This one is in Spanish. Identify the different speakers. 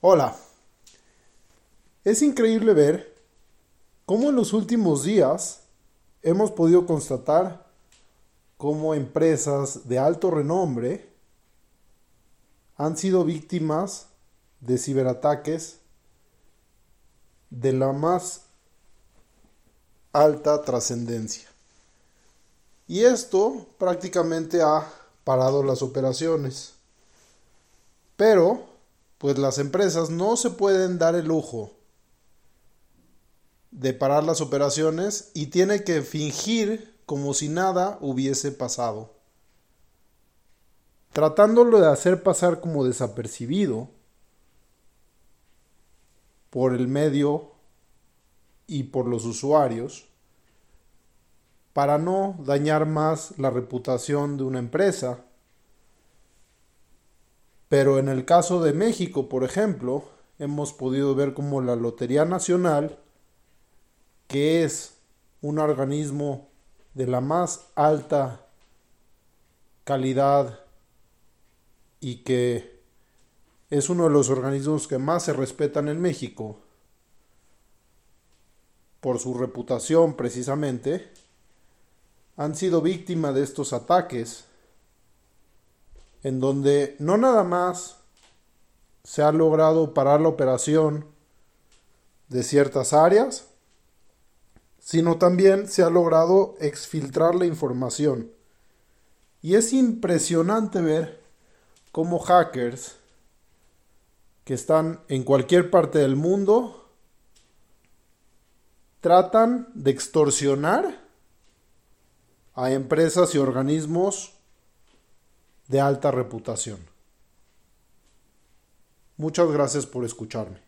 Speaker 1: Hola. Es increíble ver cómo en los últimos días hemos podido constatar cómo empresas de alto renombre han sido víctimas de ciberataques de la más alta trascendencia. Y esto prácticamente ha parado las operaciones. Pero, pues las empresas no se pueden dar el lujo de parar las operaciones y tiene que fingir como si nada hubiese pasado. Tratándolo de hacer pasar como desapercibido por el medio y por los usuarios para no dañar más la reputación de una empresa. Pero en el caso de México, por ejemplo, hemos podido ver como la Lotería Nacional, que es un organismo de la más alta calidad y que es uno de los organismos que más se respetan en México por su reputación precisamente, han sido víctimas de estos ataques, en donde no nada más se ha logrado parar la operación de ciertas áreas, sino también se ha logrado exfiltrar la información. Y es impresionante ver cómo hackers que están en cualquier parte del mundo tratan de extorsionar a empresas y organismos de alta reputación. Muchas gracias por escucharme.